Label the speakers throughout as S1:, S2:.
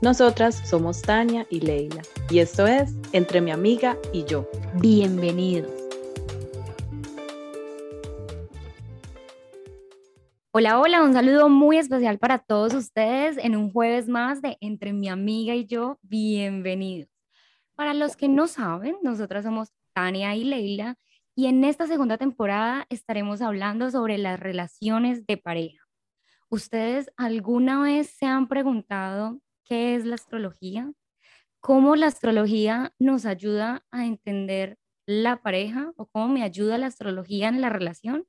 S1: Nosotras somos Tania y Leila y esto es Entre mi amiga y yo.
S2: Bienvenidos. Hola, hola, un saludo muy especial para todos ustedes en un jueves más de Entre mi amiga y yo. Bienvenidos. Para los que no saben, nosotras somos Tania y Leila y en esta segunda temporada estaremos hablando sobre las relaciones de pareja. ¿Ustedes alguna vez se han preguntado qué es la astrología, cómo la astrología nos ayuda a entender la pareja o cómo me ayuda la astrología en la relación.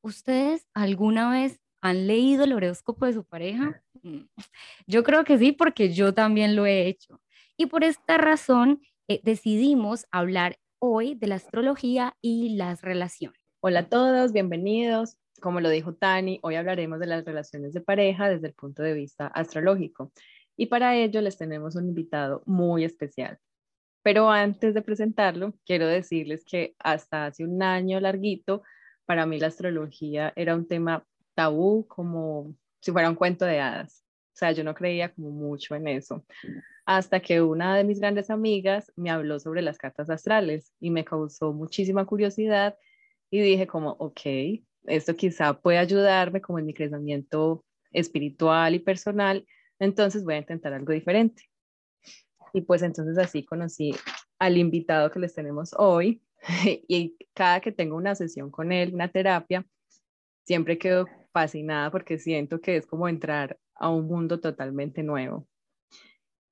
S2: ¿Ustedes alguna vez han leído el horóscopo de su pareja? Mm, yo creo que sí, porque yo también lo he hecho. Y por esta razón eh, decidimos hablar hoy de la astrología y las relaciones.
S1: Hola a todos, bienvenidos. Como lo dijo Tani, hoy hablaremos de las relaciones de pareja desde el punto de vista astrológico. Y para ello les tenemos un invitado muy especial. Pero antes de presentarlo, quiero decirles que hasta hace un año larguito, para mí la astrología era un tema tabú, como si fuera un cuento de hadas. O sea, yo no creía como mucho en eso. Hasta que una de mis grandes amigas me habló sobre las cartas astrales y me causó muchísima curiosidad y dije como, ok, esto quizá puede ayudarme como en mi crecimiento espiritual y personal entonces voy a intentar algo diferente. Y pues entonces así conocí al invitado que les tenemos hoy y cada que tengo una sesión con él, una terapia, siempre quedo fascinada porque siento que es como entrar a un mundo totalmente nuevo.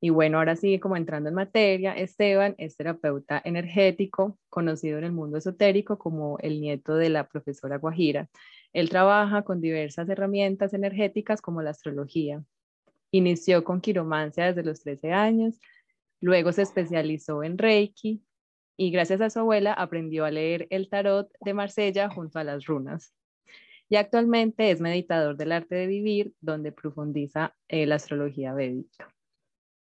S1: Y bueno, ahora sí, como entrando en materia, Esteban es terapeuta energético, conocido en el mundo esotérico como el nieto de la profesora Guajira. Él trabaja con diversas herramientas energéticas como la astrología, Inició con quiromancia desde los 13 años, luego se especializó en Reiki y gracias a su abuela aprendió a leer el tarot de Marsella junto a las runas. Y actualmente es meditador del arte de vivir, donde profundiza la astrología védica.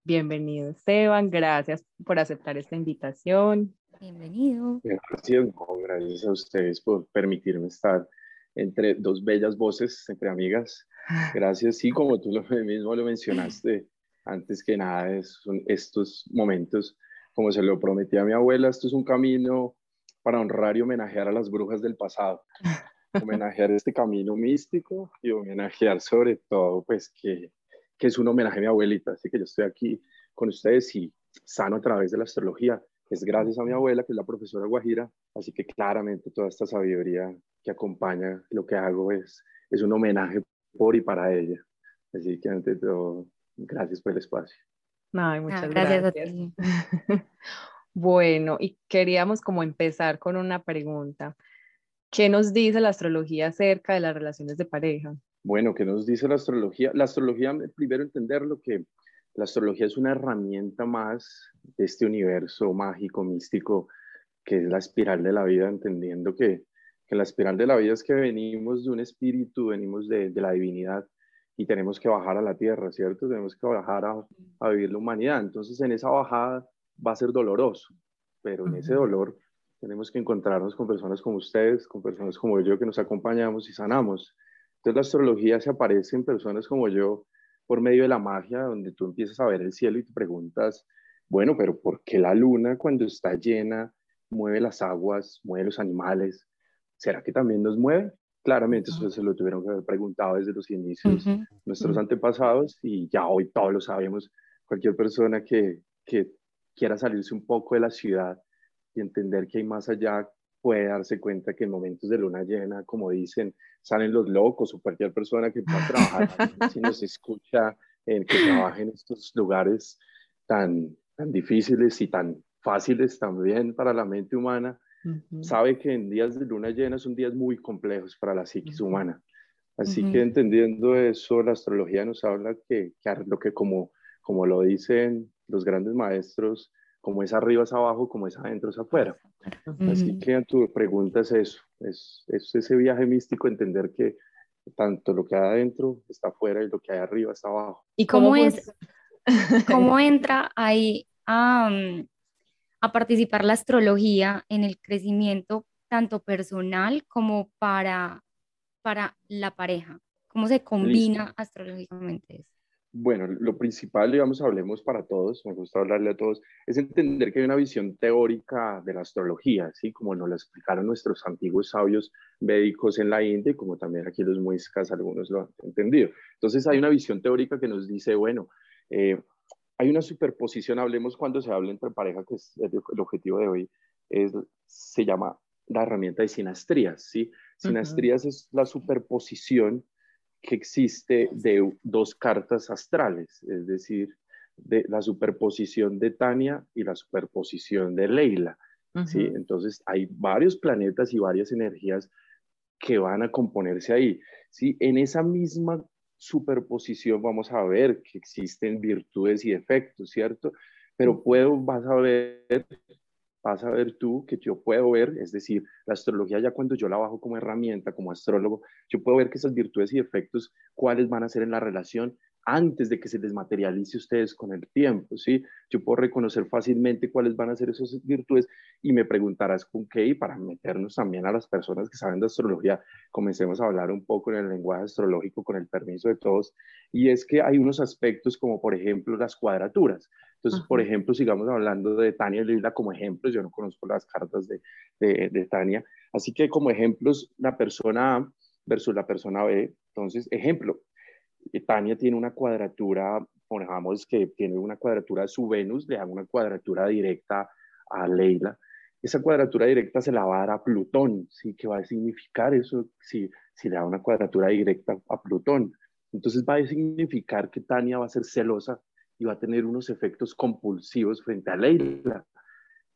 S1: Bienvenido Esteban, gracias por aceptar esta invitación.
S2: Bienvenido.
S3: Gracias, gracias a ustedes por permitirme estar entre dos bellas voces, entre amigas. Gracias, sí, como tú lo mismo lo mencionaste, antes que nada, son estos momentos, como se lo prometí a mi abuela, esto es un camino para honrar y homenajear a las brujas del pasado, homenajear este camino místico y homenajear sobre todo, pues, que, que es un homenaje a mi abuelita, así que yo estoy aquí con ustedes y sano a través de la astrología, es gracias a mi abuela, que es la profesora Guajira, así que claramente toda esta sabiduría que acompaña lo que hago es, es un homenaje por y para ella. Así que ante todo, gracias por el espacio.
S1: Ay, muchas ah, gracias. bueno, y queríamos como empezar con una pregunta. ¿Qué nos dice la astrología acerca de las relaciones de pareja?
S3: Bueno, ¿qué nos dice la astrología? La astrología, primero entender lo que la astrología es una herramienta más de este universo mágico, místico, que es la espiral de la vida, entendiendo que que la espiral de la vida es que venimos de un espíritu, venimos de, de la divinidad y tenemos que bajar a la tierra, ¿cierto? Tenemos que bajar a, a, vivir la humanidad. Entonces en esa bajada va a ser doloroso, pero en ese dolor tenemos que encontrarnos con personas como ustedes, con personas como yo que nos acompañamos y sanamos. Entonces la astrología se aparece en personas como yo por medio de la magia, donde tú empiezas a ver el cielo y te preguntas, bueno, pero ¿por qué la luna cuando está llena mueve las aguas, mueve los animales? ¿Será que también nos mueve? Claramente eso se lo tuvieron que haber preguntado desde los inicios nuestros antepasados y ya hoy todos lo sabemos. Cualquier persona que, que quiera salirse un poco de la ciudad y entender que hay más allá, puede darse cuenta que en momentos de luna llena, como dicen, salen los locos o cualquier persona que pueda trabajar, si nos escucha, en que trabaje en estos lugares tan, tan difíciles y tan fáciles también para la mente humana, sabe que en días de luna llena son días muy complejos para la psiquis humana. Así que entendiendo eso, la astrología nos habla que, que, lo que como, como lo dicen los grandes maestros, como es arriba es abajo, como es adentro es afuera. Así que tu pregunta es eso, es, es, ese viaje místico, entender que tanto lo que hay adentro está afuera y lo que hay arriba está abajo.
S2: ¿Y cómo, es, cómo entra ahí a, a participar la astrología en el crecimiento tanto personal como para, para la pareja? ¿Cómo se combina astrológicamente eso?
S3: Bueno, lo principal, digamos, hablemos para todos, me gusta hablarle a todos, es entender que hay una visión teórica de la astrología, así como nos la explicaron nuestros antiguos sabios médicos en la India y como también aquí los muiscas, algunos lo han entendido. Entonces hay una visión teórica que nos dice, bueno, eh, hay una superposición, hablemos cuando se habla entre pareja, que es el, objetivo de hoy, es, se llama la herramienta de sinastrías, ¿sí? Sinastrías es la superposición que existe de dos cartas astrales, es decir, de la superposición de Tania y la superposición de Leila, ¿sí? Entonces hay varios planetas y varias energías que van a componerse ahí, ¿sí? En esa misma superposición vamos a ver que existen virtudes y defectos, ¿cierto? Pero puedo, vas a ver, vas a ver tú que yo puedo ver, es decir, la astrología ya cuando yo la bajo como herramienta, como astrólogo, yo puedo ver que esas virtudes y defectos, cuáles van a ser en la relación antes de que se desmaterialice ustedes con el tiempo, ¿sí? Yo puedo reconocer fácilmente cuáles van a ser esas virtudes y me preguntarás con qué y para meternos también a las personas que saben de astrología, comencemos a hablar un poco en el lenguaje astrológico con el permiso de todos y es que hay unos aspectos como por ejemplo las cuadraturas. Entonces, por ejemplo, sigamos hablando de Tania Lila como ejemplos, yo no conozco las cartas de, de, de Tania, así que como ejemplos la persona A versus la persona B, entonces, ejemplo, Tania tiene una cuadratura, pongamos que tiene una cuadratura de su Venus, le da una cuadratura directa a Leila. Esa cuadratura directa se la va a dar a Plutón, ¿sí? ¿Qué va a significar eso si, si le da una cuadratura directa a Plutón? Entonces va a significar que Tania va a ser celosa y va a tener unos efectos compulsivos frente a Leila,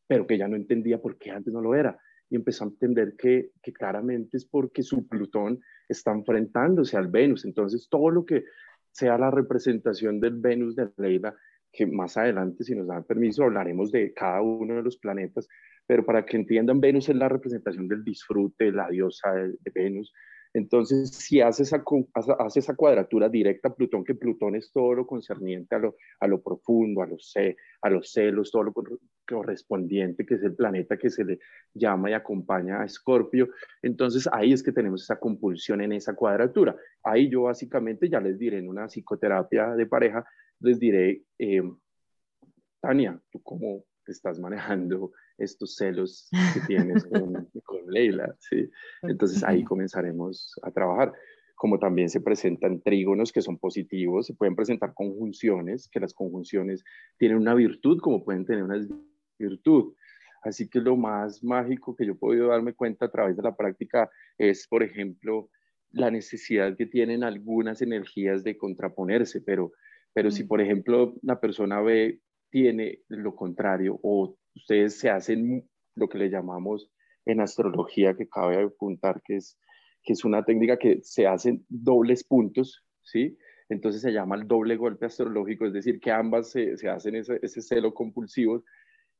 S3: pero que ya no entendía por qué antes no lo era y empezó a entender que, claramente es porque su Plutón está enfrentándose al Venus. Entonces, todo lo que sea la representación del Venus de Leila, que más adelante, si nos dan permiso, hablaremos de cada uno de los planetas, pero para que entiendan, Venus es la representación del disfrute, la diosa de Venus, entonces, si hace esa, cuadratura directa Plutón, que Plutón es todo lo concerniente a lo, a lo profundo, a los, a los celos, todo lo correspondiente, que es el planeta que se le llama y acompaña a Escorpio, entonces ahí es que tenemos esa compulsión en esa cuadratura. Ahí yo básicamente ya les diré en una psicoterapia de pareja, les diré, eh, Tania, ¿tú cómo estás manejando estos celos que tienes con, con Leila, ¿sí? Entonces ahí comenzaremos a trabajar. Como también se presentan trígonos que son positivos, se pueden presentar conjunciones, que las conjunciones tienen una virtud como pueden tener una virtud. Así que lo más mágico que yo he podido darme cuenta a través de la práctica es, por ejemplo, la necesidad que tienen algunas energías de contraponerse, pero, pero si, por ejemplo, la persona ve, tiene lo contrario o ustedes se hacen lo que le llamamos en astrología, que cabe apuntar que es, que es una técnica que se hacen dobles puntos, ¿sí? Entonces se llama el doble golpe astrológico, es decir, que ambas se, se hacen ese, ese, celo compulsivo.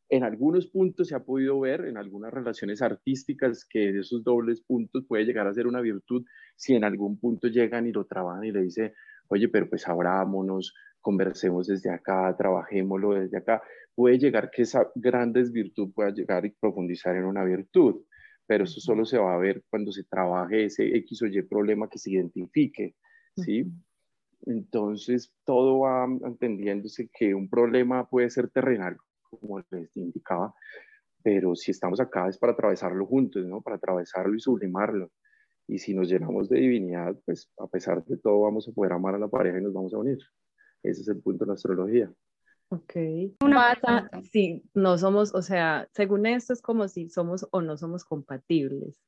S3: En algunos puntos se ha podido ver, en algunas relaciones artísticas, que esos dobles puntos puede llegar a ser una virtud si en algún punto llegan y lo trabajan y le dice, oye, pero pues abrámonos, conversemos desde acá, trabajémoslo desde acá puede llegar que esa gran desvirtud pueda llegar y profundizar en una virtud, pero eso solo se va a ver cuando se trabaje ese X o Y problema que se identifique, ¿sí? Entonces, todo va entendiéndose que un problema puede ser terrenal, como les indicaba, pero si estamos acá es para atravesarlo juntos, ¿no? Para atravesarlo y sublimarlo. Y si nos llenamos de divinidad, pues a pesar de todo vamos a poder amar a la pareja y nos vamos a unir. Ese es el punto de la astrología.
S1: Ok. Una pasa si no somos, o sea, según esto es como si somos o no somos compatibles,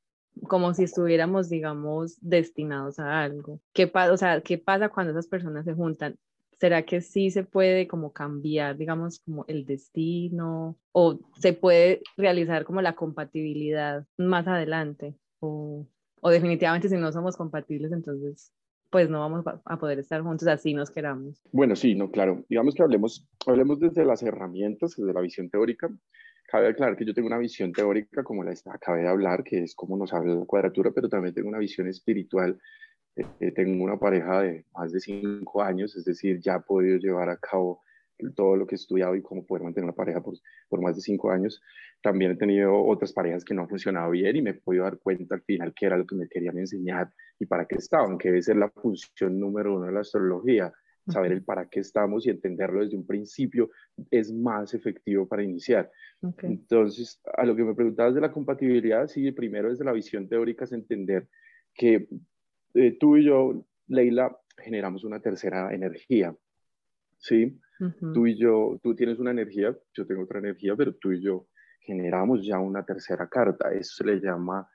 S1: como si estuviéramos, digamos, destinados a algo. ¿Qué, pasa, o sea, ¿qué pasa cuando esas personas se juntan? ¿Será que sí se puede como cambiar, digamos, como el destino? ¿O se puede realizar como la compatibilidad más adelante? ¿O, o definitivamente si no somos compatibles, entonces pues no vamos a poder estar juntos así nos queramos.
S3: Bueno, sí, no, claro. Digamos que hablemos, hablemos desde las herramientas, desde la visión teórica. Cabe aclarar que yo tengo una visión teórica, como la acabé de hablar, que es como nos habla la cuadratura, pero también tengo una visión espiritual. Eh, tengo una pareja de más de cinco años, es decir, ya he podido llevar a cabo todo lo que he estudiado y cómo poder mantener una pareja por, por más de cinco años. También he tenido otras parejas que no han funcionado bien y me he podido dar cuenta al final qué era lo que me querían enseñar y para qué estaban, que debe ser la función número uno de la astrología. Saber el para qué estamos y entenderlo desde un principio es más efectivo para iniciar. Entonces, a lo que me preguntabas de la compatibilidad, sí, primero desde la visión teórica es entender que eh, tú y yo, Leila, generamos una tercera energía, ¿sí? Tú y yo, tú tienes una energía, yo tengo otra energía, pero tú y yo generamos ya una tercera carta. Eso se le llama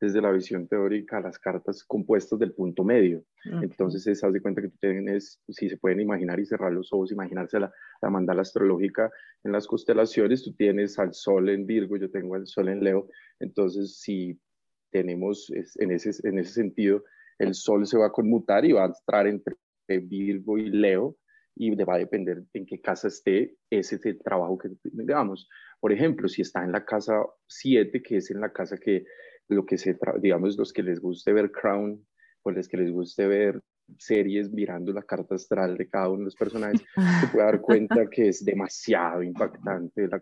S3: desde la visión teórica las cartas compuestas del punto medio. Entonces, se haz de cuenta que tú tienes, si se pueden imaginar y cerrar los ojos, imaginarse la, la, mandala astrológica en las constelaciones, tú tienes al sol en Virgo, yo tengo al sol en Leo. Entonces, si tenemos en ese, en ese sentido, el sol se va a conmutar y va a entrar entre Virgo y Leo y va a depender en qué casa esté, ese es el trabajo que digamos. Por ejemplo, si está en la casa 7, que es en la casa que lo que se, digamos, los que les guste ver Crown, pues los que les guste ver series mirando la carta astral de cada uno de los personajes, se puede dar cuenta que es demasiado impactante la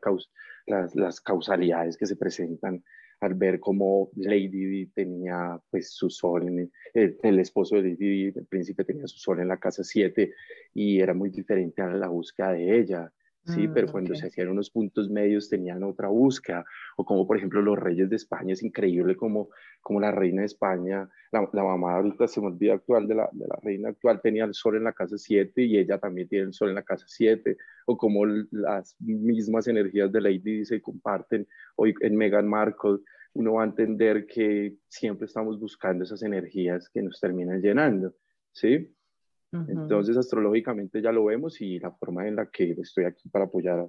S3: las, las causalidades que se presentan al ver cómo Lady Di tenía pues su sol, en el, el, esposo de Lady Di, el príncipe tenía su sol en la casa 7 y era muy diferente a la búsqueda de ella. Sí, mm, pero cuando se hacían unos puntos medios tenían otra búsqueda, o como por ejemplo los reyes de España, es increíble como, como la reina de España, la, la mamá ahorita se me olvida actual de la, de la reina actual, tenía el sol en la casa 7 y ella también tiene el sol en la casa 7, o como las mismas energías de Lady se comparten hoy en Meghan Markle, uno va a entender que siempre estamos buscando esas energías que nos terminan llenando, ¿sí? Entonces, astrológicamente ya lo vemos y la forma en la que estoy aquí para apoyar a,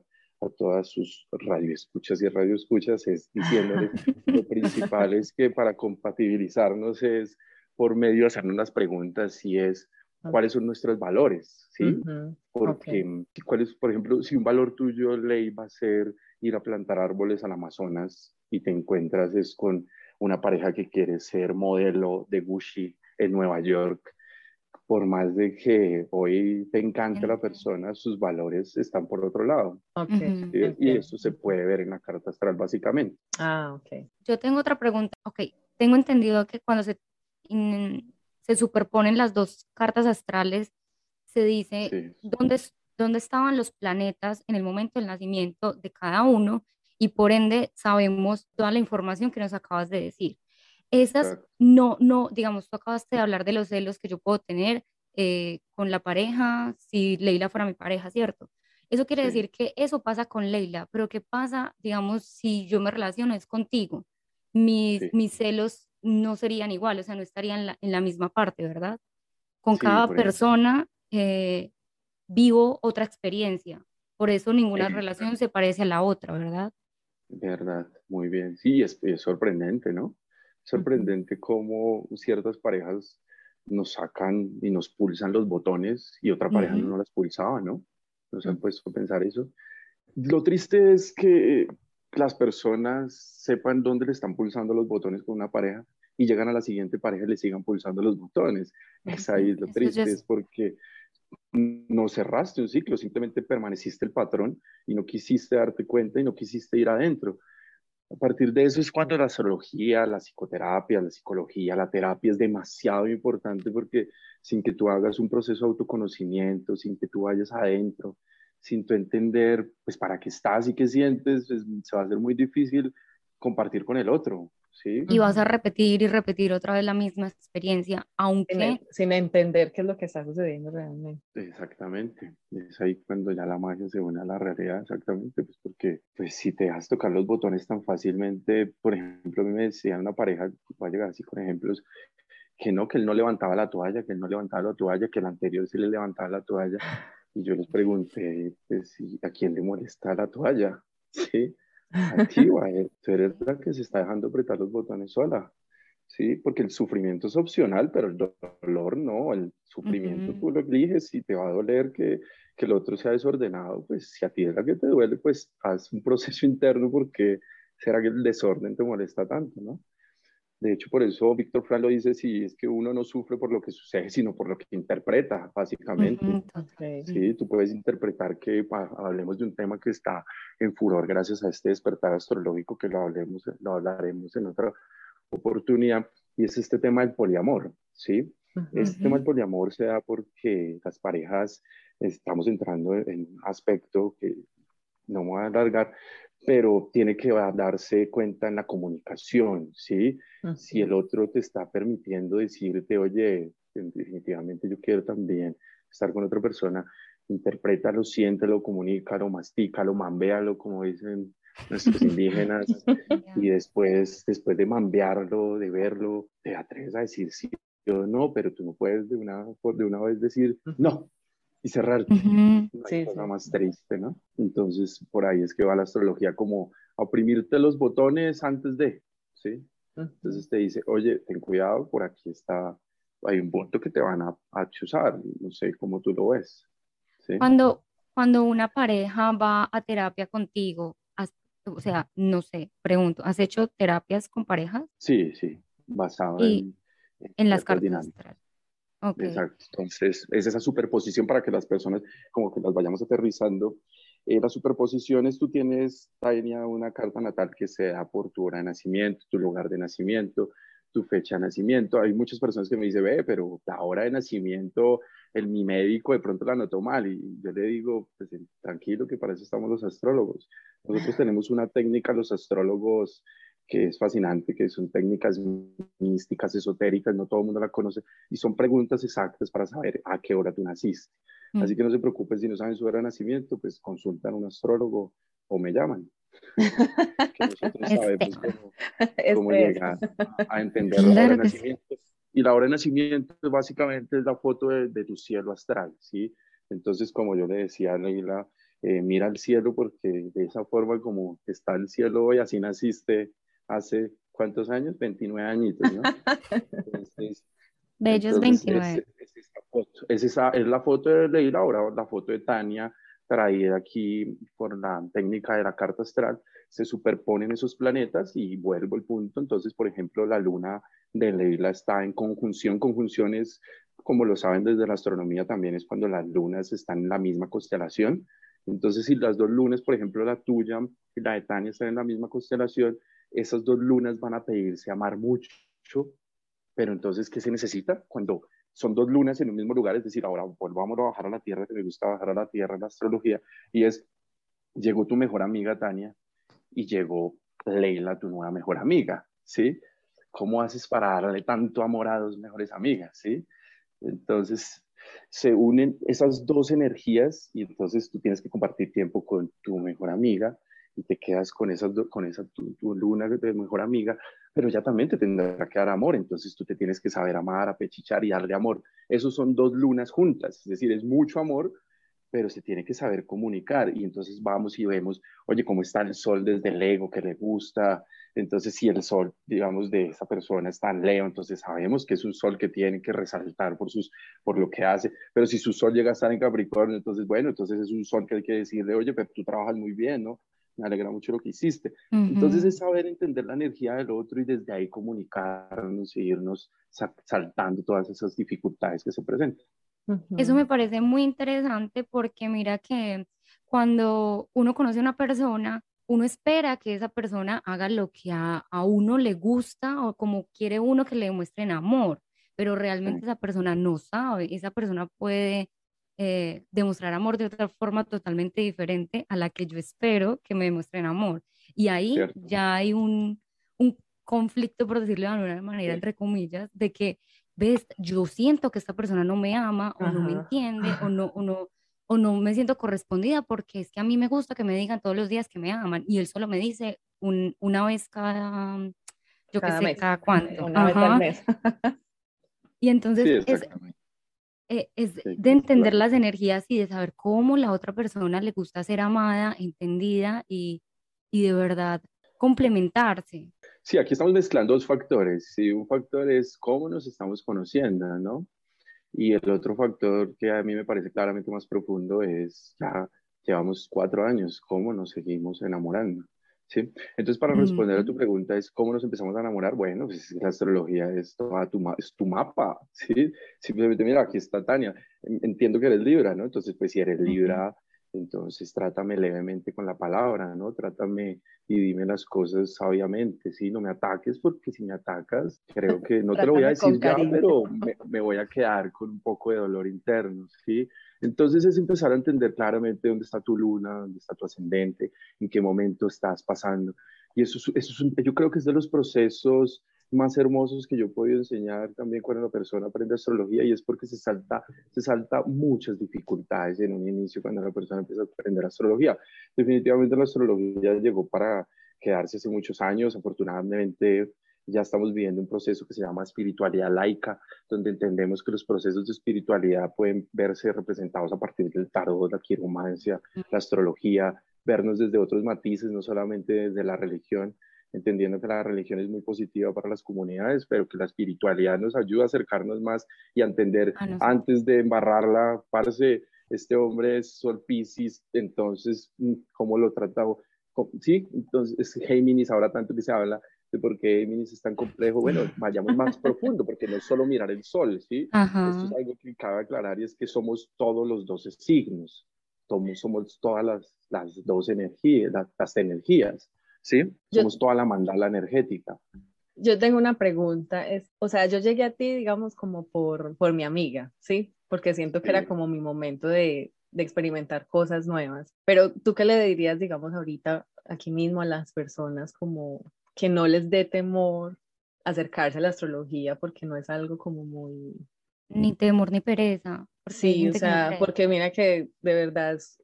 S3: todas sus radioescuchas y radioescuchas es diciéndole lo principal es que para compatibilizarnos es por medio de hacernos las preguntas y es cuáles son nuestros valores, ¿sí? Porque, ¿cuál es, por ejemplo, si un valor tuyo, ley, va a ser ir a plantar árboles al Amazonas y te encuentras es con una pareja que quiere ser modelo de Gucci en Nueva York, por más de que hoy te encante la persona, sus valores están por otro lado. Y eso se puede ver en la carta astral básicamente.
S1: Ah, ok.
S2: Yo tengo otra pregunta. Ok, tengo entendido que cuando se, se superponen las dos cartas astrales, se dice dónde, dónde estaban los planetas en el momento del nacimiento de cada uno y por ende sabemos toda la información que nos acabas de decir. Esas no, no, digamos, tú acabaste de hablar de los celos que yo puedo tener eh, con la pareja, si Leila fuera mi pareja, ¿cierto? Eso quiere decir que eso pasa con Leila, pero ¿qué pasa, digamos, si yo me relaciono es contigo? Mis, mis celos no serían iguales, o sea, no estarían en la, en la misma parte, ¿verdad? Con cada persona eh, vivo otra experiencia, por eso ninguna relación se parece a la otra, ¿verdad?
S3: Verdad, muy bien. Sí, es, es sorprendente, ¿no? Sorprendente cómo ciertas parejas nos sacan y nos pulsan los botones y otra pareja no las pulsaba, ¿no? No se han puesto a pensar eso. Lo triste es que las personas sepan dónde le están pulsando los botones con una pareja y llegan a la siguiente pareja y le sigan pulsando los botones. Es ahí lo triste, es porque no cerraste un ciclo, simplemente permaneciste el patrón y no quisiste darte cuenta y no quisiste ir adentro. A partir de eso es cuando la astrología, la psicoterapia, la psicología, la terapia es demasiado importante porque sin que tú hagas un proceso de autoconocimiento, sin que tú vayas adentro, sin tú entender pues para qué estás y qué sientes, pues, se va a hacer muy difícil compartir con el otro, ¿sí?
S2: Y vas a repetir y repetir otra vez la misma experiencia, aunque...
S1: Sin, entender qué es lo que está sucediendo realmente.
S3: Exactamente. Es ahí cuando ya la magia se une a la realidad, exactamente. Pues porque pues si te dejas tocar los botones tan fácilmente, por ejemplo, a mí me decía una pareja, va a llegar así con ejemplos, que no, que él no levantaba la toalla, que él no levantaba la toalla, que el anterior sí le levantaba la toalla. Y yo les pregunté, pues, ¿a quién le molesta la toalla? Sí, a ti o a él. Tú eres la que se está dejando apretar los botones sola. Sí, porque el sufrimiento es opcional, pero el dolor no. El sufrimiento tú lo eliges y te va a doler que, que el otro sea desordenado. Pues si a ti es la que te duele, pues haz un proceso interno porque será que el desorden te molesta tanto, ¿no? De hecho, por eso Víctor Frank lo dice, si es que uno no sufre por lo que sucede, sino por lo que interpreta, básicamente. Sí, tú puedes interpretar que hablemos de un tema que está en furor gracias a este despertar astrológico, que lo, hablemos, lo hablaremos en otra oportunidad, y es este tema del poliamor, ¿sí? Este tema del poliamor se da porque las parejas estamos entrando en un aspecto que no me voy a alargar, pero tiene que darse cuenta en la comunicación, ¿sí? Si el otro te está permitiendo decirte, oye, definitivamente yo quiero también estar con otra persona, interprétalo, siéntelo, comunícalo, mastícalo, mambéalo, como dicen nuestros indígenas, y después, después de mambearlo, de verlo, te atreves a decir sí o no, pero tú no puedes de una, de una vez decir no, y cerrar. sí, más triste, ¿no? Entonces, por ahí es que va la astrología como a oprimirte los botones antes de, ¿sí? Entonces te dice, oye, ten cuidado, por aquí está, hay un voto que te van a, a chuzar, no sé cómo tú lo ves. ¿sí?
S2: Cuando, cuando una pareja va a terapia contigo, o sea, no sé, pregunto, ¿has hecho terapias con parejas?
S3: Sí, sí, basado en,
S2: en, las cartas
S3: Exacto. Entonces, es esa superposición para que las personas, como que las vayamos aterrizando. Eh, las superposiciones, tú tienes, Tania, una carta natal que se da por tu hora de nacimiento, tu lugar de nacimiento, tu fecha de nacimiento. Hay muchas personas que me dicen, ve, pero la hora de nacimiento, el, mi médico de pronto la notó mal. Y yo le digo, pues tranquilo, que para eso estamos los astrólogos. Nosotros tenemos una técnica, los astrólogos, que es fascinante, que son técnicas místicas, esotéricas, no todo el mundo la conoce, y son preguntas exactas para saber a qué hora tú naciste. Mm. Así que no se preocupen si no saben su hora de nacimiento, pues consultan a un astrólogo o me llaman. que nosotros sabemos cómo, llegar a, entender la hora de nacimiento. Y la hora de nacimiento básicamente es la foto de, tu cielo astral, ¿sí? Entonces, como yo le decía a Leila, eh, mira al cielo porque de esa forma como está el cielo hoy, así naciste hace cuántos años, 29 añitos, ¿no?
S2: Entonces, Bellos 29.
S3: Es, es, esa, es la foto de Leila, ahora la foto de Tania, traída aquí por la técnica de la carta astral, se superponen esos planetas y vuelvo al punto. Entonces, por ejemplo, la luna de Leila está en conjunción. Conjunciones, como lo saben desde la astronomía, también es cuando las lunas están en la misma constelación. Entonces, si las dos lunas, por ejemplo, la tuya y la de Tania están en la misma constelación, esas dos lunas van a pedirse amar mucho, pero entonces, ¿qué se necesita? Cuando son dos lunas en un mismo lugar, es decir, ahora volvamos a bajar a la Tierra, que me gusta bajar a la Tierra en la astrología, y es, llegó tu mejor amiga Tania y llegó Leila, tu nueva mejor amiga, ¿sí? ¿Cómo haces para darle tanto amor a dos mejores amigas, ¿sí? Entonces, se unen esas dos energías y entonces tú tienes que compartir tiempo con tu mejor amiga y te quedas con, esas, con esa tu, tu luna de mejor amiga, pero ya también te tendrá que dar amor, entonces tú te tienes que saber amar, apechichar y darle amor. Esos son dos lunas juntas, es decir, es mucho amor, pero se tiene que saber comunicar y entonces vamos y vemos, oye, cómo está el sol desde el ego que le gusta, entonces si el sol, digamos, de esa persona está en Leo, entonces sabemos que es un sol que tiene que resaltar por, sus, por lo que hace, pero si su sol llega a estar en Capricornio, entonces bueno, entonces es un sol que hay que decirle, oye, pero tú trabajas muy bien, ¿no? Me alegra mucho lo que hiciste. Entonces es saber entender la energía del otro y desde ahí comunicarnos y irnos saltando todas esas dificultades que se presentan.
S2: Eso me parece muy interesante porque mira que cuando uno conoce a una persona, uno espera que esa persona haga lo que a, a uno le gusta o como quiere uno que le demuestren amor, pero realmente esa persona no sabe, esa persona puede eh, demostrar amor de otra forma totalmente diferente a la que yo espero que me demuestren amor. Y ahí ya hay un, un, conflicto, por decirlo de alguna manera, entre comillas, de que, ves, yo siento que esta persona no me ama o no me entiende o no, o no, o no me siento correspondida porque es que a mí me gusta que me digan todos los días que me aman y él solo me dice una vez cada, yo qué sé, cada cuánto.
S1: Una vez al mes.
S2: y entonces es, eh, es de entender las energías y de saber cómo la otra persona le gusta ser amada, entendida y, y de verdad complementarse.
S3: Sí, aquí estamos mezclando dos factores. Sí, un factor es cómo nos estamos conociendo, ¿no? Y el otro factor que a mí me parece claramente más profundo es, ya llevamos cuatro años, ¿cómo nos seguimos enamorando? ¿Sí? Entonces, para responder a tu pregunta es cómo nos empezamos a enamorar. Bueno, pues la astrología es, toda tu, es tu mapa, ¿sí? Simplemente, mira, aquí está Tania. Entiendo que eres Libra, ¿no? Entonces, pues si eres Libra, entonces trátame levemente con la palabra, ¿no? Trátame y dime las cosas sabiamente, ¿sí? No me ataques porque si me atacas, creo que no te lo voy a decir ya, pero me, me, voy a quedar con un poco de dolor interno, ¿sí? Entonces es empezar a entender claramente dónde está tu luna, dónde está tu ascendente, en qué momento estás pasando. Y eso, eso es yo creo que es de los procesos más hermosos que yo he podido enseñar también cuando una persona aprende astrología y es porque se salta, se salta muchas dificultades en un inicio cuando una persona empieza a aprender astrología. Definitivamente la astrología llegó para quedarse hace muchos años, afortunadamente ya estamos viviendo un proceso que se llama espiritualidad laica, donde entendemos que los procesos de espiritualidad pueden verse representados a partir del tarot, la quiromancia, la astrología, vernos desde otros matices, no solamente desde la religión, entendiendo que la religión es muy positiva para las comunidades, pero que la espiritualidad nos ayuda a acercarnos más y a entender antes de embarrarla, parece, este hombre es Sol Pisces, entonces, mm, ¿cómo lo tratamos? Sí, entonces Géminis, ahora tanto que se habla de por qué Géminis es tan complejo, bueno, vayamos más profundo, porque no es solo mirar el Sol, ¿sí? Esto es algo que cabe aclarar y es que somos todos los 12 signos, somos, somos todas las, las dos energías, las energías. ¿Sí? Somos toda la mandala energética.
S1: Yo tengo una pregunta, es, o sea, yo llegué a ti, digamos, como por, por mi amiga, ¿sí? Porque siento que era como mi momento de, de experimentar cosas nuevas. Pero tú qué le dirías, digamos, ahorita aquí mismo a las personas como que no les dé temor acercarse a la astrología porque no es algo como muy...
S2: Ni temor ni pereza.
S1: Sí, o sea, porque mira que de verdad es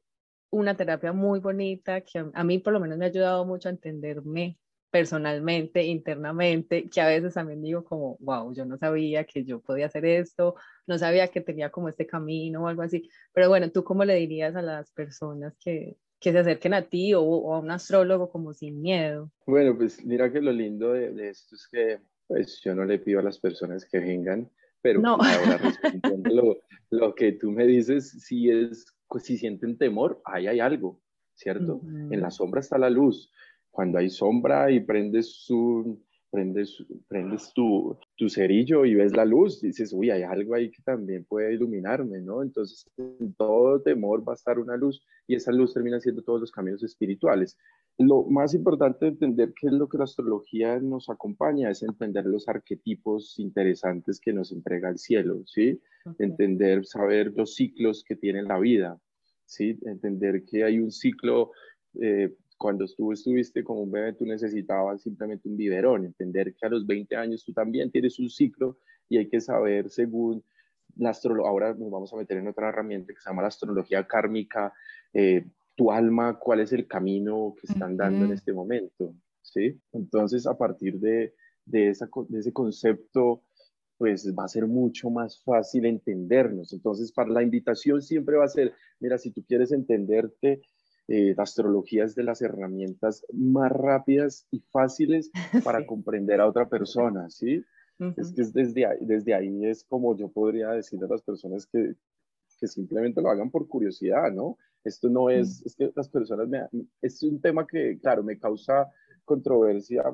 S1: una terapia muy bonita que a mí por lo menos me ha ayudado mucho a entenderme personalmente, internamente, que a veces también digo como, wow, yo no sabía que yo podía hacer esto, no sabía que tenía como este camino o algo así. Pero bueno, ¿tú cómo le dirías a las personas que, que se acerquen a ti o, a un astrólogo como sin miedo?
S3: Bueno, pues mira que lo lindo de, esto es que pues yo no le pido a las personas que vengan, pero no. ahora respondiendo lo, lo, que tú me dices, sí es pues, si sienten temor, ahí hay algo, ¿cierto? En la sombra está la luz. Cuando hay sombra y prendes, su, prendes, prendes tu, tu cerillo y ves la luz, dices, uy, hay algo ahí que también puede iluminarme, ¿no? Entonces, en todo temor va a estar una luz y esa luz termina siendo todos los caminos espirituales. Lo más importante de entender qué es lo que la astrología nos acompaña es entender los arquetipos interesantes que nos entrega el cielo, ¿sí? Entender, saber los ciclos que tiene la vida, ¿sí? Entender que hay un ciclo, eh, cuando tú estuviste como un bebé, tú necesitabas simplemente un biberón, entender que a los 20 años tú también tienes un ciclo y hay que saber según la astrología, ahora nos vamos a meter en otra herramienta que se llama la astrología kármica, eh, tu alma, cuál es el camino que están dando en este momento, ¿sí? Entonces, a partir de, de, esa, de ese concepto pues va a ser mucho más fácil entendernos. Entonces, para la invitación siempre va a ser, mira, si tú quieres entenderte, eh, la astrología es de las herramientas más rápidas y fáciles para comprender a otra persona, ¿sí? Es que es desde, ahí, desde ahí es como yo podría decirle a las personas que, que simplemente lo hagan por curiosidad, ¿no? Esto no es, mm. es que las personas, me, es un tema que, claro, me causa controversia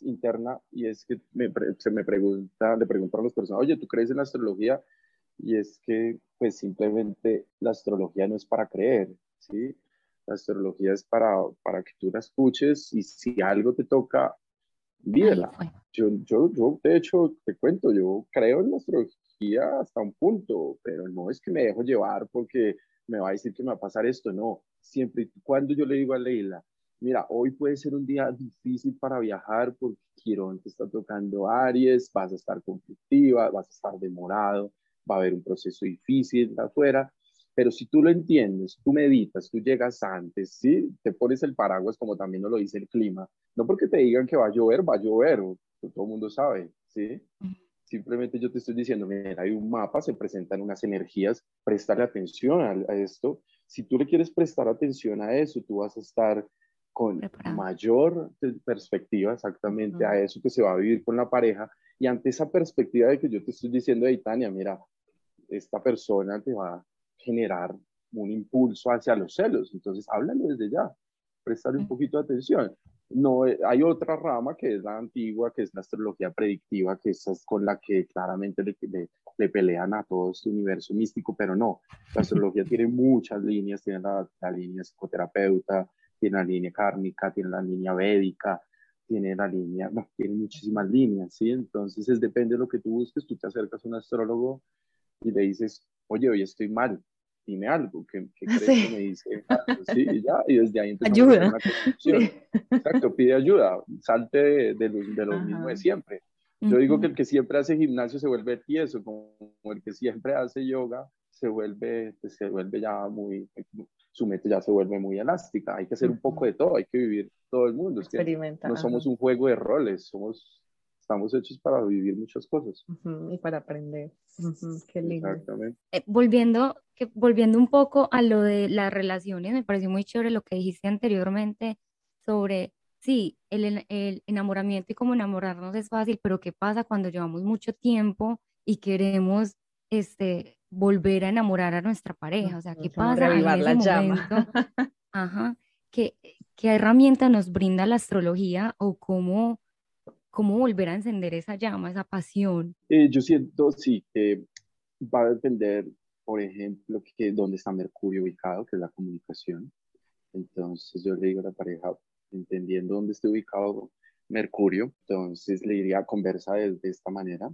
S3: interna y es que me, se me pregunta, le preguntan a las personas, oye, ¿tú crees en la astrología? Y es que pues simplemente la astrología no es para creer, ¿sí? La astrología es para, para que tú la escuches y si algo te toca, vívela. Yo, yo, yo, de hecho, te cuento, yo creo en la astrología hasta un punto, pero no es que me dejo llevar porque me va a decir que me va a pasar esto, no. Siempre y cuando yo le digo a Leila, mira, hoy puede ser un día difícil para viajar porque Quirón te está tocando Aries, vas a estar conflictiva, vas a estar demorado, va a haber un proceso difícil afuera, pero si tú lo entiendes, tú meditas, tú llegas antes, ¿sí? Te pones el paraguas como también nos lo dice el clima, no porque te digan que va a llover, va a llover, todo el mundo sabe, ¿sí? Simplemente yo te estoy diciendo, mira, hay un mapa, se presentan unas energías, prestarle atención a, esto. Si tú le quieres prestar atención a eso, tú vas a estar con mayor perspectiva exactamente a eso que se va a vivir con la pareja. Y ante esa perspectiva de que yo te estoy diciendo, hey, Tania, mira, esta persona te va generar un impulso hacia los celos. Entonces, háblalo desde ya, prestarle un poquito de atención. No, eh, hay otra rama que es la antigua, que es la astrología predictiva, que es con la que claramente le, le, pelean a todo este universo místico, pero no, la astrología tiene muchas líneas, tiene la, línea psicoterapeuta, tiene la línea kármica, tiene la línea védica, tiene la línea, no, tiene muchísimas líneas, ¿sí? Entonces, es, depende de lo que tú busques, tú te acercas a un astrólogo y le dices, oye, hoy estoy mal, dime algo, que, crees que me dice? sí, y ya, y desde ahí ayuda. una construcción. Exacto, pide ayuda, salte de, de, lo, mismo de siempre. Yo digo que el que siempre hace gimnasio se vuelve tieso, como el que siempre hace yoga se vuelve, pues, se vuelve ya muy, su mente ya se vuelve muy elástica. Hay que hacer un poco de todo, hay que vivir todo el mundo. Es que no somos un juego de roles, somos estamos hechos para vivir muchas cosas.
S1: y para aprender. Qué lindo.
S2: Exactamente. Eh, volviendo, que, volviendo un poco a lo de las relaciones, me pareció muy chévere lo que dijiste anteriormente sobre, sí, el, el enamoramiento y cómo enamorarnos es fácil, pero ¿qué pasa cuando llevamos mucho tiempo y queremos este, volver a enamorar a nuestra pareja? O sea, ¿qué pasa en ese la momento? Ajá. ¿Qué, ¿Qué herramienta nos brinda la astrología o cómo cómo volver a encender esa llama, esa pasión?
S3: Eh, yo siento, sí, que va a depender, por ejemplo, que dónde está Mercurio ubicado, que es la comunicación. Entonces yo le digo a la pareja, entendiendo dónde está ubicado Mercurio, entonces le diría, conversa de, esta manera,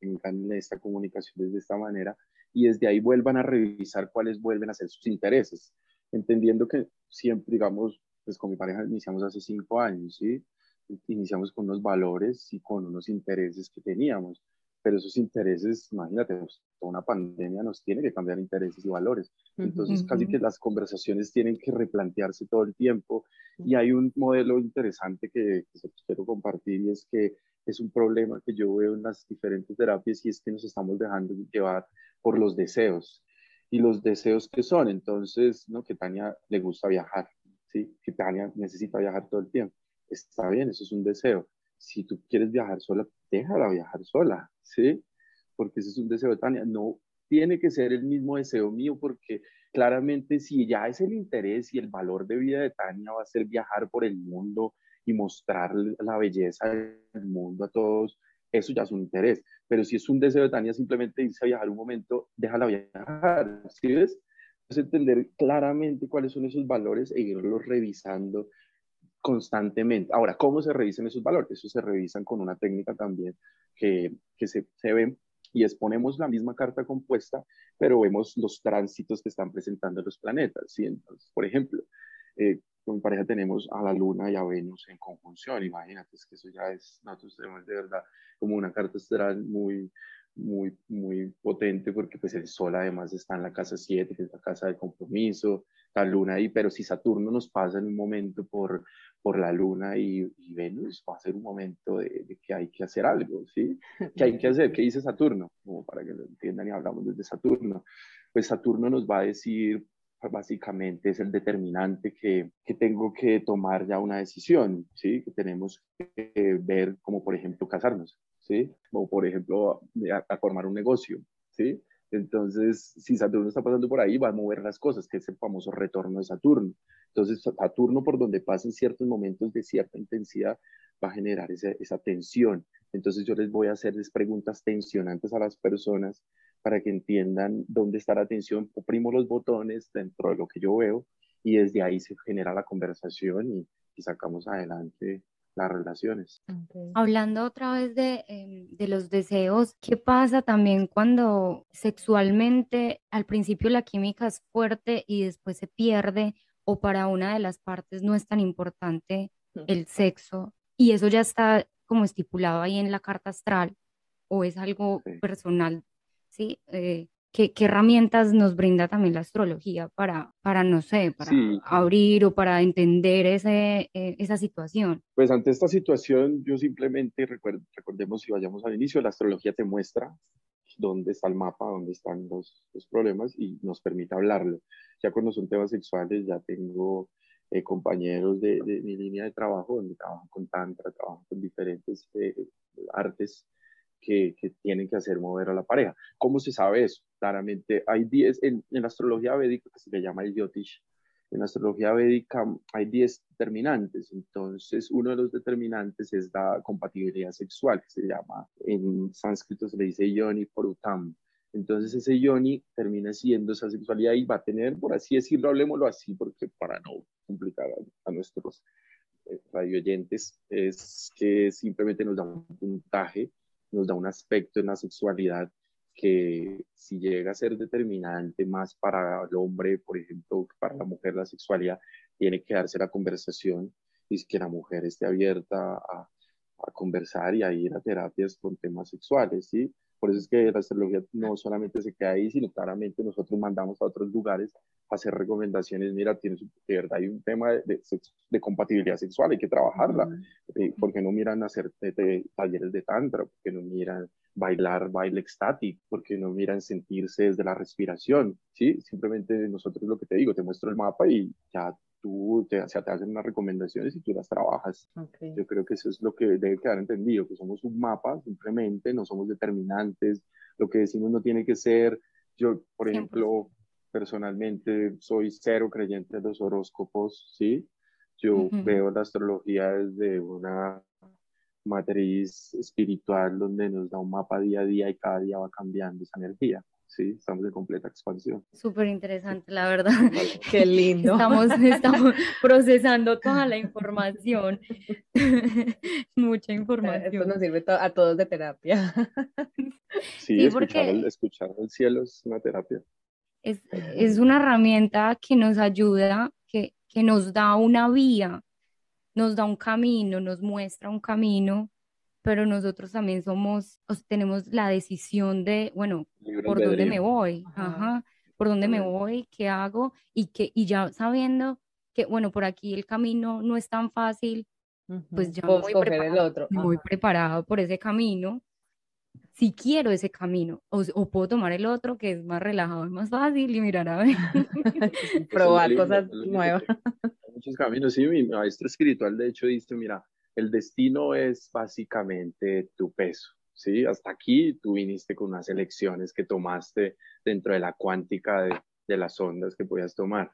S3: tengan esta comunicación desde esta manera, y desde ahí vuelvan a revisar cuáles vuelven a ser sus intereses, entendiendo que siempre, digamos, pues con mi pareja iniciamos hace cinco años, ¿sí? Iniciamos con unos valores y con unos intereses que teníamos, pero esos intereses, imagínate, pues, toda una pandemia nos tiene que cambiar intereses y valores. Entonces, casi que las conversaciones tienen que replantearse todo el tiempo. Y hay un modelo interesante que, que quiero compartir y es que es un problema que yo veo en las diferentes terapias y es que nos estamos dejando llevar por los deseos. Y los deseos que son, entonces, ¿no? Que Tania le gusta viajar, ¿sí? Que Tania necesita viajar todo el tiempo está bien, eso es un deseo. Si tú quieres viajar sola, déjala viajar sola, ¿sí? Porque ese es un deseo de Tania. No tiene que ser el mismo deseo mío, porque claramente si ya es el interés y el valor de vida de Tania va a ser viajar por el mundo y mostrar la belleza del mundo a todos, eso ya es un interés. Pero si es un deseo de Tania simplemente irse a viajar un momento, déjala viajar, ¿sí ves? Es entender claramente cuáles son esos valores e irlos revisando constantemente. Ahora, ¿cómo se revisan esos valores? Eso se revisan con una técnica también que, que se, se ve y exponemos la misma carta compuesta, pero vemos los tránsitos que están presentando los planetas. por ejemplo, eh, con pareja tenemos a la Luna y a Venus en conjunción. Imagínate, es que eso ya es, nosotros tenemos de verdad como una carta astral muy, muy, muy potente porque pues el Sol además está en la casa 7, que es la casa del compromiso, la Luna ahí, pero si Saturno nos pasa en un momento por, por la Luna y, Venus, va a ser un momento de, que hay que hacer algo, ¿sí? ¿Qué hay que hacer? ¿Qué dice Saturno? Como para que lo entiendan y hablamos desde Saturno. Pues Saturno nos va a decir, básicamente es el determinante que, que tengo que tomar ya una decisión, ¿sí? Que tenemos que ver como por ejemplo casarnos, ¿sí? O por ejemplo a, formar un negocio, ¿sí? Entonces, si Saturno está pasando por ahí, va a mover las cosas, que es el famoso retorno de Saturno. Entonces, Saturno, por donde pasen ciertos momentos de cierta intensidad, va a generar esa, esa tensión. Entonces, yo les voy a hacerles preguntas tensionantes a las personas para que entiendan dónde está la tensión. Oprimo los botones dentro de lo que yo veo y desde ahí se genera la conversación y, y sacamos adelante las relaciones.
S2: Hablando otra vez de, em, de, los deseos, ¿qué pasa también cuando sexualmente al principio la química es fuerte y después se pierde o para una de las partes no es tan importante el sexo y eso ya está como estipulado ahí en la carta astral o es algo personal, ¿sí? Eh, ¿qué, herramientas nos brinda también la astrología para, para no sé, para abrir o para entender ese, eh, esa situación?
S3: Pues ante esta situación, yo simplemente recordemos si vayamos al inicio, la astrología te muestra dónde está el mapa, dónde están los, los problemas y nos permite hablarlo. Ya cuando son temas sexuales, ya tengo eh, compañeros de, de, mi línea de trabajo, donde trabajan con tantra, trabajan con diferentes eh, artes que, que, tienen que hacer mover a la pareja. ¿Cómo se sabe eso? Claramente hay 10, en, la astrología védica que se le llama el Yotish, en la astrología védica hay 10 determinantes, entonces uno de los determinantes es la compatibilidad sexual, que se llama, en sánscrito se le dice Yoni Porutam, entonces ese yoni termina siendo esa sexualidad y va a tener, por así decirlo, hablemoslo así, porque para no complicar a, nuestros eh, radio oyentes, es que simplemente nos da un puntaje, nos da un aspecto en la sexualidad que si llega a ser determinante más para el hombre, por ejemplo, que para la mujer la sexualidad, tiene que darse la conversación y que la mujer esté abierta a, a conversar y a ir a terapias con temas sexuales, ¿sí? Por eso es que la astrología no solamente se queda ahí, sino claramente nosotros mandamos a otros lugares a hacer recomendaciones. Mira, tienes, de verdad hay un tema de, de, compatibilidad sexual, hay que trabajarla. Eh, porque no miran hacer talleres de tantra? porque no miran bailar baile estático? porque no miran sentirse desde la respiración? ¿sí? Simplemente nosotros lo que te digo, te muestro el mapa y ya tú te, o sea, te hacen unas recomendaciones y tú las trabajas. Yo creo que eso es lo que debe quedar entendido, que somos un mapa simplemente, no somos determinantes, lo que decimos no tiene que ser, yo, por ejemplo, personalmente soy cero creyente de los horóscopos, ¿sí? Yo veo la astrología desde una matriz espiritual donde nos da un mapa día a día y cada día va cambiando esa energía sí, estamos en completa expansión.
S2: Súper interesante, la verdad.
S1: Qué lindo.
S2: Estamos, estamos procesando toda la información. Mucha información.
S1: Esto nos sirve a todos de terapia.
S3: Sí, escuchar, el, escuchar, el, cielo es una terapia.
S2: Es, es una herramienta que nos ayuda, que, que nos da una vía, nos da un camino, nos muestra un camino pero nosotros también somos, tenemos la decisión de, bueno, por dónde me voy, ajá, por dónde me voy, qué hago, y, que, y ya sabiendo que, bueno, por aquí el camino no es tan fácil, pues ya voy preparado, el otro. voy preparado por ese camino, si quiero ese camino, o, o, puedo tomar el otro que es más relajado, es más fácil y mirar a ver.
S1: Probar cosas nuevas.
S3: Hay muchos caminos, sí, mi maestro espiritual de hecho dice, mira, el destino es básicamente tu peso, ¿sí? Hasta aquí tú viniste con unas elecciones que tomaste dentro de la cuántica de, de las ondas que podías tomar,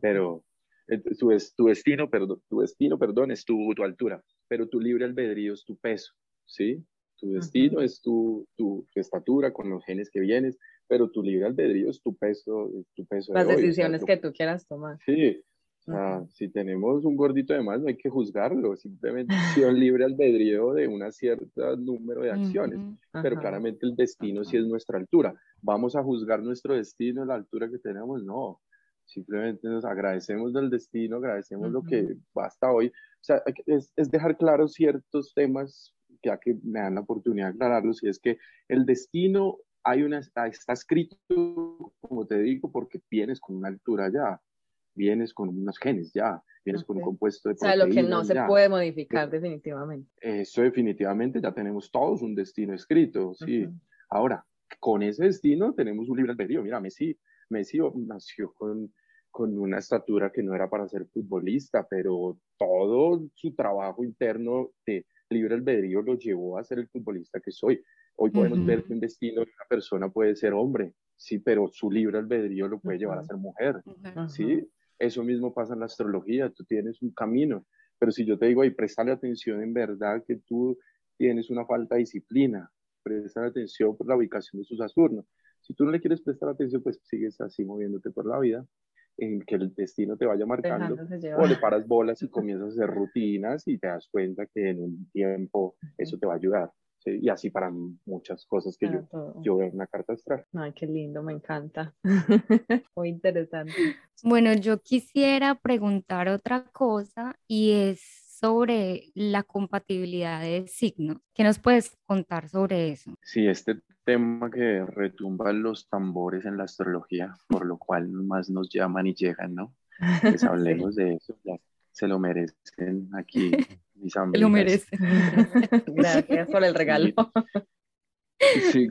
S3: pero eh, tu, tu, destino, perdón, tu destino, perdón, es tu, tu altura, pero tu libre albedrío es tu peso, ¿sí? Tu destino es tu, tu, estatura con los genes que vienes, pero tu libre albedrío es tu peso, es tu peso.
S1: Las decisiones que tú quieras tomar.
S3: Sí, si tenemos un gordito de más, no hay que juzgarlo, simplemente acción libre albedrío de un cierto número de acciones, pero claramente el destino sí es nuestra altura. ¿Vamos a juzgar nuestro destino, la altura que tenemos? No, simplemente nos agradecemos del destino, agradecemos lo que basta hoy. O sea, es, es dejar claros ciertos temas, ya que me dan la oportunidad de aclararlos, y es que el destino hay una, está escrito, como te digo, porque vienes con una altura ya vienes con unos genes ya, vienes con un compuesto de
S1: O sea, lo que no se puede modificar definitivamente.
S3: Eso definitivamente ya tenemos todos un destino escrito, sí. Ahora, con ese destino tenemos un libre albedrío. Mira, Messi, Messi nació con, con una estatura que no era para ser futbolista, pero todo su trabajo interno de libre albedrío lo llevó a ser el futbolista que soy. Hoy podemos ver que un destino de una persona puede ser hombre, sí, pero su libre albedrío lo puede llevar a ser mujer, sí. Eso mismo pasa en la astrología, tú tienes un camino, pero si yo te digo, ahí, prestale atención en verdad que tú tienes una falta de disciplina, presta atención por la ubicación de sus Saturno. Si tú no le quieres prestar atención, pues sigues así moviéndote por la vida, en que el destino te vaya marcando, o le paras bolas y comienzas a hacer rutinas y te das cuenta que en un tiempo eso te va a ayudar. Y así para muchas cosas que yo, yo veo en una carta astral.
S1: Ay, qué lindo, me encanta. Muy interesante.
S2: Bueno, yo quisiera preguntar otra cosa y es sobre la compatibilidad de signos. ¿Qué nos puedes contar sobre eso?
S3: Sí, este tema que retumba los tambores en la astrología, por lo cual más nos llaman y llegan, ¿no? Pues hablemos de eso, se lo merecen aquí mis.
S2: Lo merecen.
S1: Gracias por el regalo.
S3: Sí,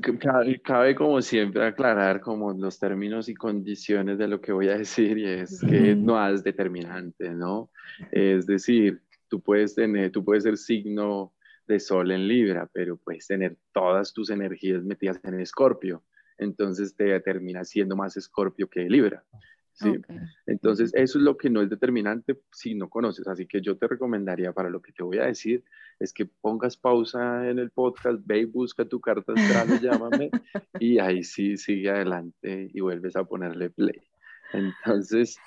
S3: cabe, como siempre aclarar como los términos y condiciones de lo que voy a decir y es que no es determinante, ¿no? Es decir, tú puedes tener, tú puedes ser signo de sol en Libra, pero puedes tener todas tus energías metidas en Escorpio, entonces te termina siendo más Escorpio que Libra. ¿Sí? Entonces, eso es lo que no es determinante si no conoces. Así que yo te recomendaría para lo que te voy a decir es que pongas pausa en el podcast, ve y busca tu carta astral, llámame y ahí sí sigue adelante y vuelves a ponerle play. Entonces,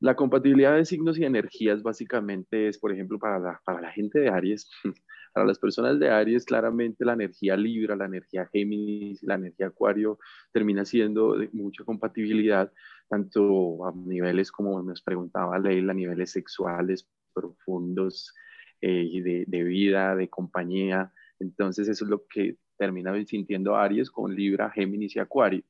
S3: la compatibilidad de signos y energías básicamente es, por ejemplo, para la, para la gente de Aries, para las personas de Aries, claramente la energía Libra, la energía Géminis, la energía Acuario termina siendo de mucha compatibilidad, tanto a niveles como nos preguntaba Leila, a niveles sexuales profundos eh, de, de vida, de compañía. Entonces, eso es lo que termina sintiendo Aries con Libra, Géminis y Acuario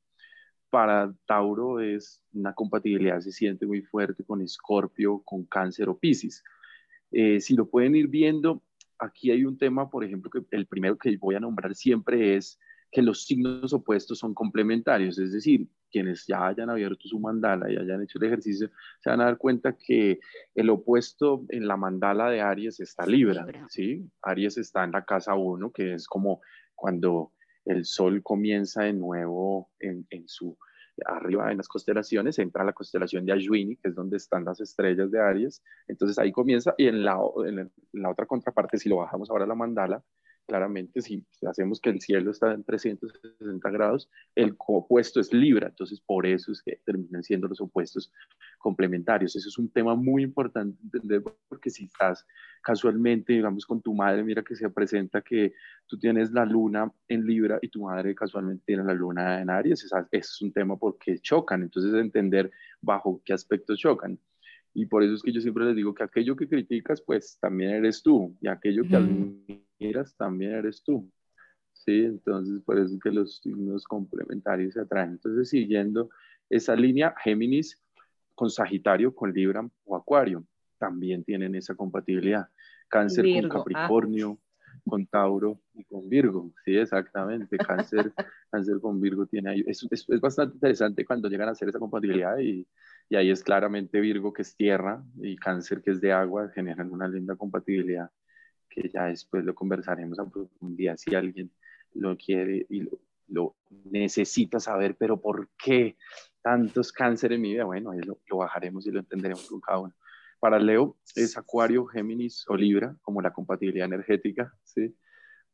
S3: para Tauro es una compatibilidad, se siente muy fuerte con Escorpio, con Cáncer o Piscis. Eh, si lo pueden ir viendo, aquí hay un tema, por ejemplo, que el primero que voy a nombrar siempre es que los signos opuestos son complementarios, es decir, quienes ya hayan abierto su mandala y hayan hecho el ejercicio, se van a dar cuenta que el opuesto en la mandala de Aries está Libra, ¿sí? Aries está en la casa 1, que es como cuando el sol comienza de nuevo en, su arriba en las constelaciones, entra la constelación de Ashwini, que es donde están las estrellas de Aries, entonces ahí comienza, y en la, en la otra contraparte, si lo bajamos ahora a la mandala, claramente si hacemos que el cielo está en 360 grados, el opuesto es Libra, entonces por eso es que terminan siendo los opuestos complementarios. Eso es un tema muy importante entender porque si estás casualmente, digamos, con tu madre, mira que se presenta que tú tienes la luna en Libra y tu madre casualmente tiene la luna en Aries, eso es un tema porque chocan, entonces entender bajo qué aspectos chocan. Y por eso es que yo siempre les digo que aquello que criticas, pues también eres tú, y aquello que admiras, también eres tú. Sí, entonces por eso es que los signos complementarios se atraen. Entonces, siguiendo esa línea, Géminis con Sagitario, con Libra o Acuario, también tienen esa compatibilidad. Cáncer con ah. Capricornio, con Tauro y con Virgo. Sí, exactamente. Cáncer, cáncer con Virgo tiene ahí. Es, es, es, bastante interesante cuando llegan a hacer esa compatibilidad y, y ahí es claramente Virgo que es tierra y Cáncer que es de agua, generan una linda compatibilidad que ya después lo conversaremos a profundidad si alguien lo quiere y lo, necesita saber, pero ¿por qué tantos cáncer en mi vida? Bueno, ahí lo, lo bajaremos y lo entenderemos con cada uno. Para Leo es Acuario, Géminis o Libra, como la compatibilidad energética, ¿sí?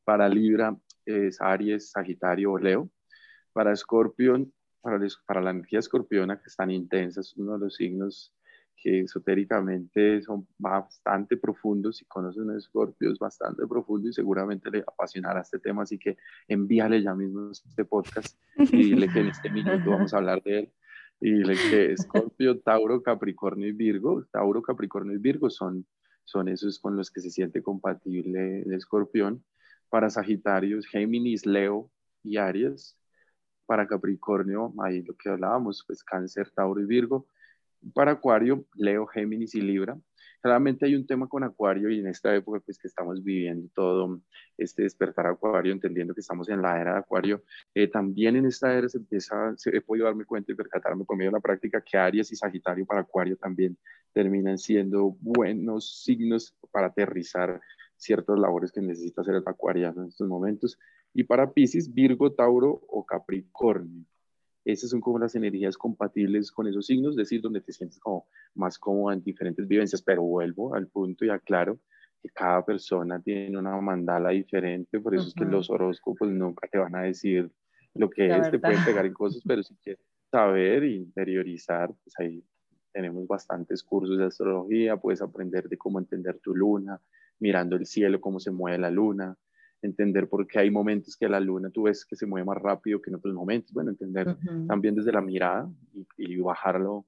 S3: Para Libra es Aries, Sagitario o Leo. Para Escorpión para, la energía escorpiona, que es tan intensa, es uno de los signos que esotéricamente son bastante profundos. Si conocen a Escorpio, es bastante profundo y seguramente le apasionará este tema. Así que envíale ya mismo este podcast y dile que en este minuto vamos a hablar de él. Y dile que Escorpio, Tauro, Capricornio y Virgo, Tauro, Capricornio y Virgo son, son esos con los que se siente compatible el escorpión. Para Sagitarios, Géminis, Leo y Aries para Capricornio, ahí lo que hablábamos, pues Cáncer, Tauro y Virgo. Para Acuario, Leo, Géminis y Libra. Claramente hay un tema con Acuario y en esta época pues que estamos viviendo todo este despertar Acuario, entendiendo que estamos en la era de Acuario, eh, también en esta era se empieza, se, he podido darme cuenta y percatarme por medio de la práctica que Aries y Sagitario para Acuario también terminan siendo buenos signos para aterrizar ciertas labores que necesita hacer el acuariano en estos momentos. Y para Pisces, Virgo, Tauro o Capricornio. Esas son como las energías compatibles con esos signos, es decir, donde te sientes como más cómodo en diferentes vivencias, pero vuelvo al punto y aclaro que cada persona tiene una mandala diferente, por eso es que los horóscopos nunca te van a decir lo que es, te pueden pegar en cosas, pero si quieres saber e interiorizar, pues ahí tenemos bastantes cursos de astrología, puedes aprender de cómo entender tu luna, mirando el cielo, cómo se mueve la luna, entender por qué hay momentos que la luna tú ves que se mueve más rápido que en otros momentos, bueno, entender también desde la mirada y, bajarlo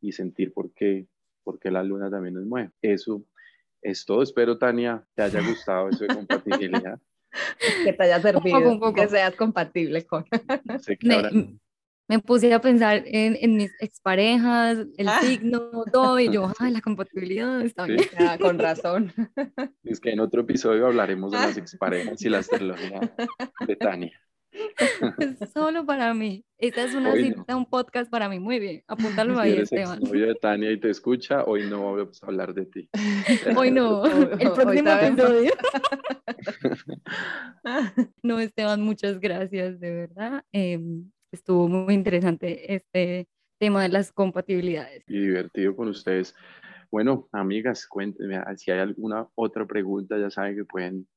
S3: y sentir por qué, por qué la luna también nos mueve. Eso es todo. Espero, Tania, te haya gustado eso de compatibilidad.
S1: que te haya servido, que seas compatible con.
S2: Me, puse a pensar en, en, mis exparejas, el ah. signo, todo, y yo, ay, la compatibilidad está bien.
S1: Ah, con razón.
S3: Es que en otro episodio hablaremos de las exparejas y la astrología de Tania.
S2: Solo para mí. Esta es una cita, un podcast para mí. Muy bien. Apúntalo si ahí, eres Esteban.
S3: de Tania y te escucha, hoy no vamos a hablar de ti.
S2: Hoy no. El próximo episodio. no, Esteban, muchas gracias, de verdad. Em, estuvo muy interesante este tema de las compatibilidades.
S3: Y divertido con ustedes. Bueno, amigas, cuéntenme si hay alguna otra pregunta, ya saben que pueden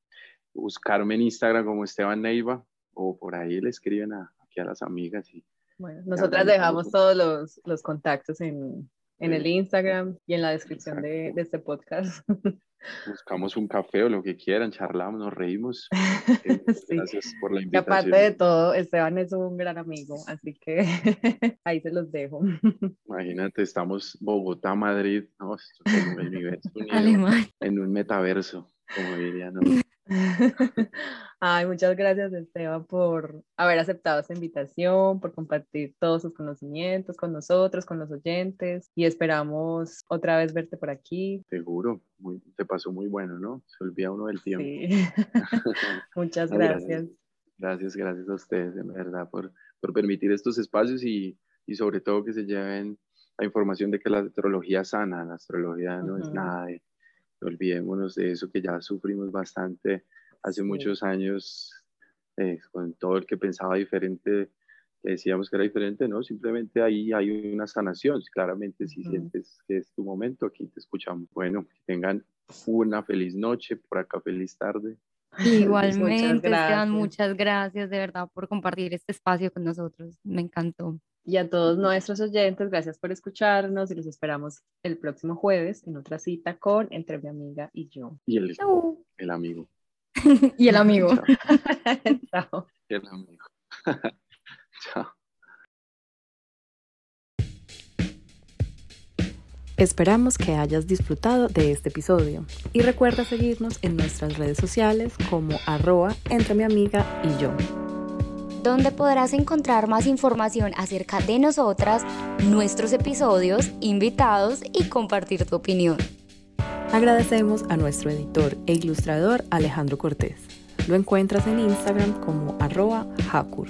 S3: buscarme en Instagram como Esteban Neiva o por ahí le escriben a, aquí a las amigas. Y,
S1: bueno, nosotras dejamos todos los, los contactos en, en el Instagram y en la descripción de, de, este podcast.
S3: Buscamos un café o lo que quieran, charlamos, nos reímos. Eh, gracias por la invitación.
S1: Y aparte de todo, Esteban es un gran amigo, así que ahí se los dejo.
S3: Imagínate, estamos Bogotá, Madrid, no, en un metaverso, como dirían. ¿no?
S1: Ay, muchas gracias Esteban por haber aceptado esta invitación, por compartir todos sus conocimientos con nosotros, con los oyentes y esperamos otra vez verte por aquí.
S3: Seguro, te pasó muy bueno, ¿no? Se olvida uno del tiempo. Sí.
S1: muchas gracias.
S3: gracias. gracias. a ustedes, en verdad, por, por permitir estos espacios y, y, sobre todo que se lleven la información de que la astrología sana, la astrología no es nada de olvidémonos de eso que ya sufrimos bastante hace muchos años, eh, con todo el que pensaba diferente, decíamos que era diferente, ¿no? Simplemente ahí hay una sanación. Claramente, si sientes que es tu momento, aquí te escuchamos. Bueno, que tengan una feliz noche, por acá feliz tarde.
S2: Igualmente, Esteban, muchas gracias de verdad por compartir este espacio con nosotros. Me encantó.
S1: Y a todos nuestros oyentes, gracias por escucharnos y los esperamos el próximo jueves en otra cita con Entre mi amiga y yo.
S3: Y el, el amigo.
S2: y el amigo.
S3: Chao. el amigo. Chao.
S1: Esperamos que hayas disfrutado de este episodio y recuerda seguirnos en nuestras redes sociales como arroba entre mi amiga y yo
S2: donde podrás encontrar más información acerca de nosotras, nuestros episodios, invitados y compartir tu opinión.
S1: Agradecemos a nuestro editor e ilustrador Alejandro Cortés. Lo encuentras en Instagram como arroba Hakur.